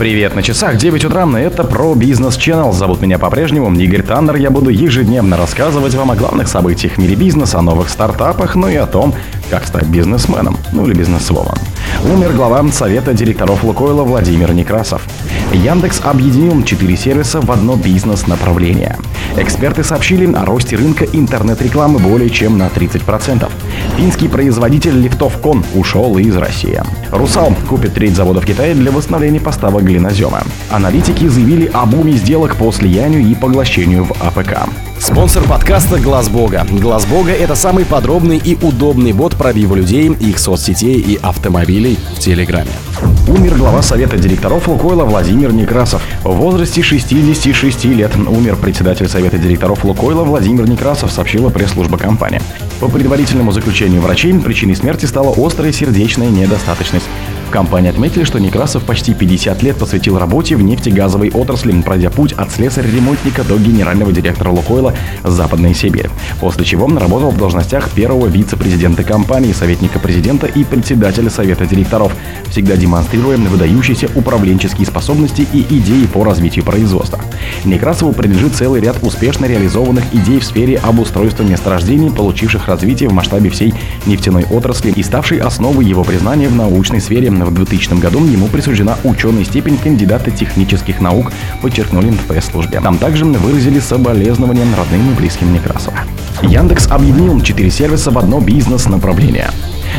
Привет на часах, 9 утра, это про бизнес Channel. Зовут меня по-прежнему Игорь Таннер. Я буду ежедневно рассказывать вам о главных событиях в мире бизнеса, о новых стартапах, ну и о том, как стать бизнесменом, ну или бизнесвомом. Умер глава Совета директоров Лукойла Владимир Некрасов. Яндекс объединил четыре сервиса в одно бизнес-направление. Эксперты сообщили о росте рынка интернет-рекламы более чем на 30%. Финский производитель лифтов Кон ушел из России. Русал купит треть завода в Китае для восстановления поставок глинозема. Аналитики заявили о буме сделок по слиянию и поглощению в АПК. Спонсор подкаста Глаз Бога. Глаз Бога это самый подробный и удобный бот пробива людей, их соцсетей и автомобилей в Телеграме. Умер глава Совета директоров Лукойла Владимир Некрасов. В возрасте 66 лет умер председатель Совета директоров Лукойла Владимир Некрасов, сообщила пресс-служба компании. По предварительному заключению врачей, причиной смерти стала острая сердечная недостаточность. В компании отметили, что Некрасов почти 50 лет посвятил работе в нефтегазовой отрасли, пройдя путь от слесаря-ремонтника до генерального директора Лукойла Западной Сибирь. После чего он работал в должностях первого вице-президента компании, советника президента и председателя совета директоров, всегда демонстрируя выдающиеся управленческие способности и идеи по развитию производства. Некрасову принадлежит целый ряд успешно реализованных идей в сфере обустройства месторождений, получивших развитие в масштабе всей нефтяной отрасли и ставшей основой его признания в научной сфере в 2000 году ему присуждена ученая степень кандидата технических наук, подчеркнули в пресс-службе. Там также выразили соболезнования родным и близким Некрасова. Яндекс объединил четыре сервиса в одно бизнес-направление.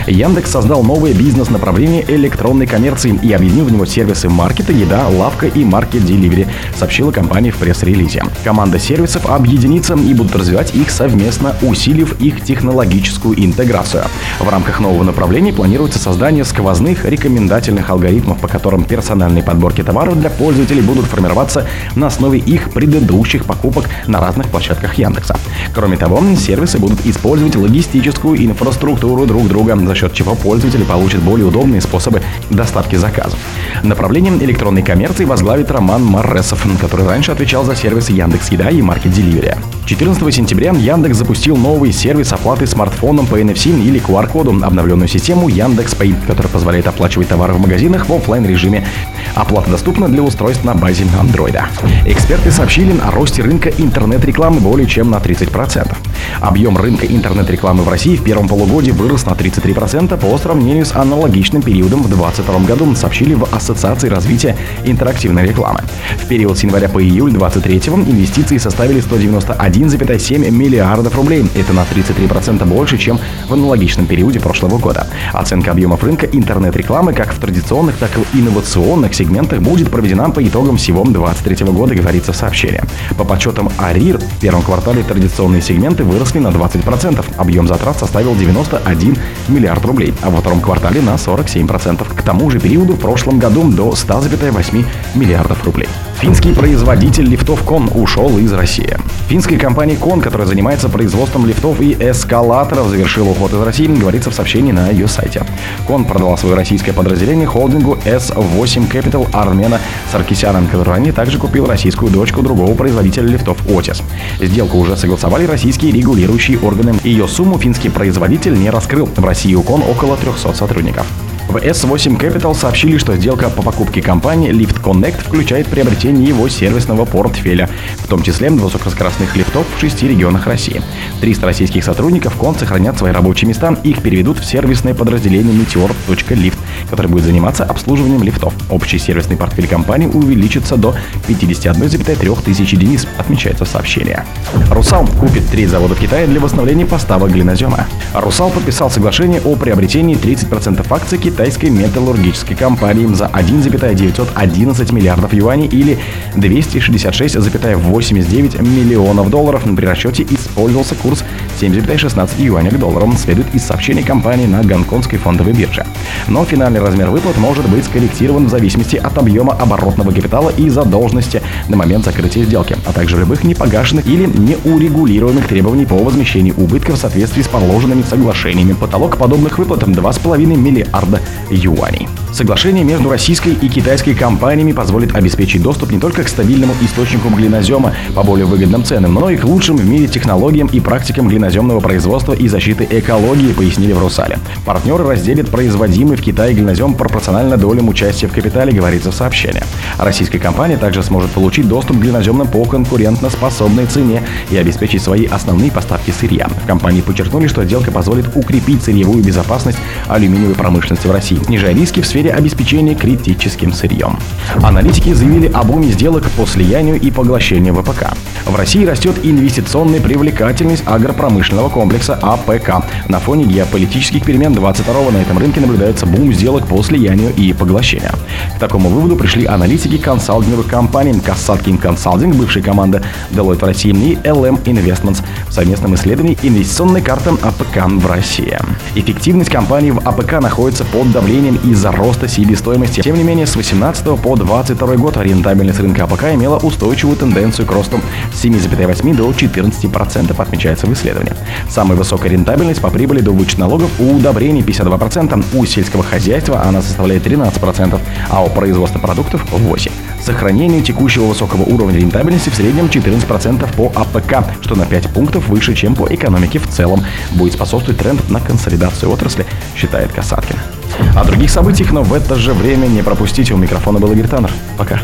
Яндекс создал новое бизнес-направление электронной коммерции и объединил в него сервисы маркета, еда, лавка и маркет деливери, сообщила компания в пресс-релизе. Команда сервисов объединится и будут развивать их совместно, усилив их технологическую интеграцию. В рамках нового направления планируется создание сквозных рекомендательных алгоритмов, по которым персональные подборки товаров для пользователей будут формироваться на основе их предыдущих покупок на разных площадках Яндекса. Кроме того, сервисы будут использовать логистическую инфраструктуру друг друга за счет чего пользователи получат более удобные способы доставки заказов. Направлением электронной коммерции возглавит Роман Марресов, который раньше отвечал за сервисы Яндекс Еда и Маркет Деливери. 14 сентября Яндекс запустил новый сервис оплаты смартфоном по NFC или QR-коду, обновленную систему Яндекс Pay, которая позволяет оплачивать товары в магазинах в офлайн режиме. Оплата доступна для устройств на базе Android. Эксперты сообщили о росте рынка интернет-рекламы более чем на 30%. Объем рынка интернет-рекламы в России в первом полугодии вырос на 33% по сравнению с аналогичным периодом в 2022 году, сообщили в Ассоциации развития интерактивной рекламы. В период с января по июль 2023 инвестиции составили 191,7 миллиардов рублей. Это на 33% больше, чем в аналогичном периоде прошлого года. Оценка объемов рынка интернет-рекламы как в традиционных, так и в инновационных сегментах будет проведена по итогам всего 2023 года, говорится в сообщении. По подсчетам АРИР, в первом квартале традиционные сегменты выросли на 20%. Объем затрат составил 91 миллиард рублей, а во втором квартале на 47%. К тому же периоду в прошлом году до 100,8 миллиардов рублей. Финский производитель лифтов Кон ушел из России. Финская компания Кон, которая занимается производством лифтов и эскалаторов, завершила уход из России, говорится в сообщении на ее сайте. Кон продала свое российское подразделение холдингу S8 Capital Армена Саркисяна, который ранее также купил российскую дочку другого производителя лифтов Отис. Сделку уже согласовали российские регулирующие органы. Ее сумму финский производитель не раскрыл. В России у Кон около 300 сотрудников. В S8 Capital сообщили, что сделка по покупке компании Lift Connect включает приобретение его сервисного портфеля, в том числе высокоскоростных лифтов в шести регионах России. 300 российских сотрудников КОН сохранят свои рабочие места, их переведут в сервисное подразделение Meteor.lift, которое будет заниматься обслуживанием лифтов. Общий сервисный портфель компании увеличится до 51,3 тысяч единиц, отмечается в сообщении. Русал купит треть завода в Китае для восстановления поставок глинозема. Русал подписал соглашение о приобретении 30% акций китайской металлургической компании за 1,911 миллиардов юаней или 266,89 миллионов долларов. При расчете использовался курс 7,16 юаня к доллару, следует из сообщений компании на гонконгской фондовой бирже. Но финальный размер выплат может быть скорректирован в зависимости от объема оборотного капитала и задолженности на момент закрытия сделки, а также любых непогашенных или неурегулируемых требований по возмещению убытков в соответствии с положенными соглашениями. Потолок подобных выплат 2,5 миллиарда юаней. Соглашение между российской и китайской компаниями позволит обеспечить доступ не только к стабильному источнику глинозема по более выгодным ценам, но и к лучшим в мире технологиям и практикам глиноземного производства и защиты экологии, пояснили в Русале. Партнеры разделят производимый в Китае глинозем пропорционально долям участия в капитале, говорится в сообщении. Российская компания также сможет получить доступ к глиноземным по конкурентно-способной цене и обеспечить свои основные поставки сырья. В компании подчеркнули, что сделка позволит укрепить сырьевую безопасность алюминиевой промышленности в России, снижая риски в сфере обеспечения критическим сырьем. Аналитики заявили о буме сделок по слиянию и поглощению в АПК. В России растет инвестиционная привлекательность агропромышленного комплекса АПК. На фоне геополитических перемен 22-го на этом рынке наблюдается бум сделок по слиянию и поглощению. К такому выводу пришли аналитики консалтинговых компаний Kasatkin Consulting, бывшая команда Deloitte России и LM Investments в совместном исследовании инвестиционной карты АПК в России. Эффективность компании в АПК находится под давлением из-за роста себестоимости. Тем не менее, с 18 по 22 год рентабельность рынка АПК имела устойчивую тенденцию к росту с 7,8 до 14%, отмечается в исследовании. Самая высокая рентабельность по прибыли до вычета налогов у удобрений 52%, у сельского хозяйства она составляет 13%, а у производства продуктов 8%. Сохранению текущего высокого уровня рентабельности в среднем 14% по АПК, что на 5 пунктов выше, чем по экономике в целом. Будет способствовать тренд на консолидацию отрасли, считает Касаткин. О других событиях, но в это же время не пропустите. У микрофона был Игорь Таннер. Пока.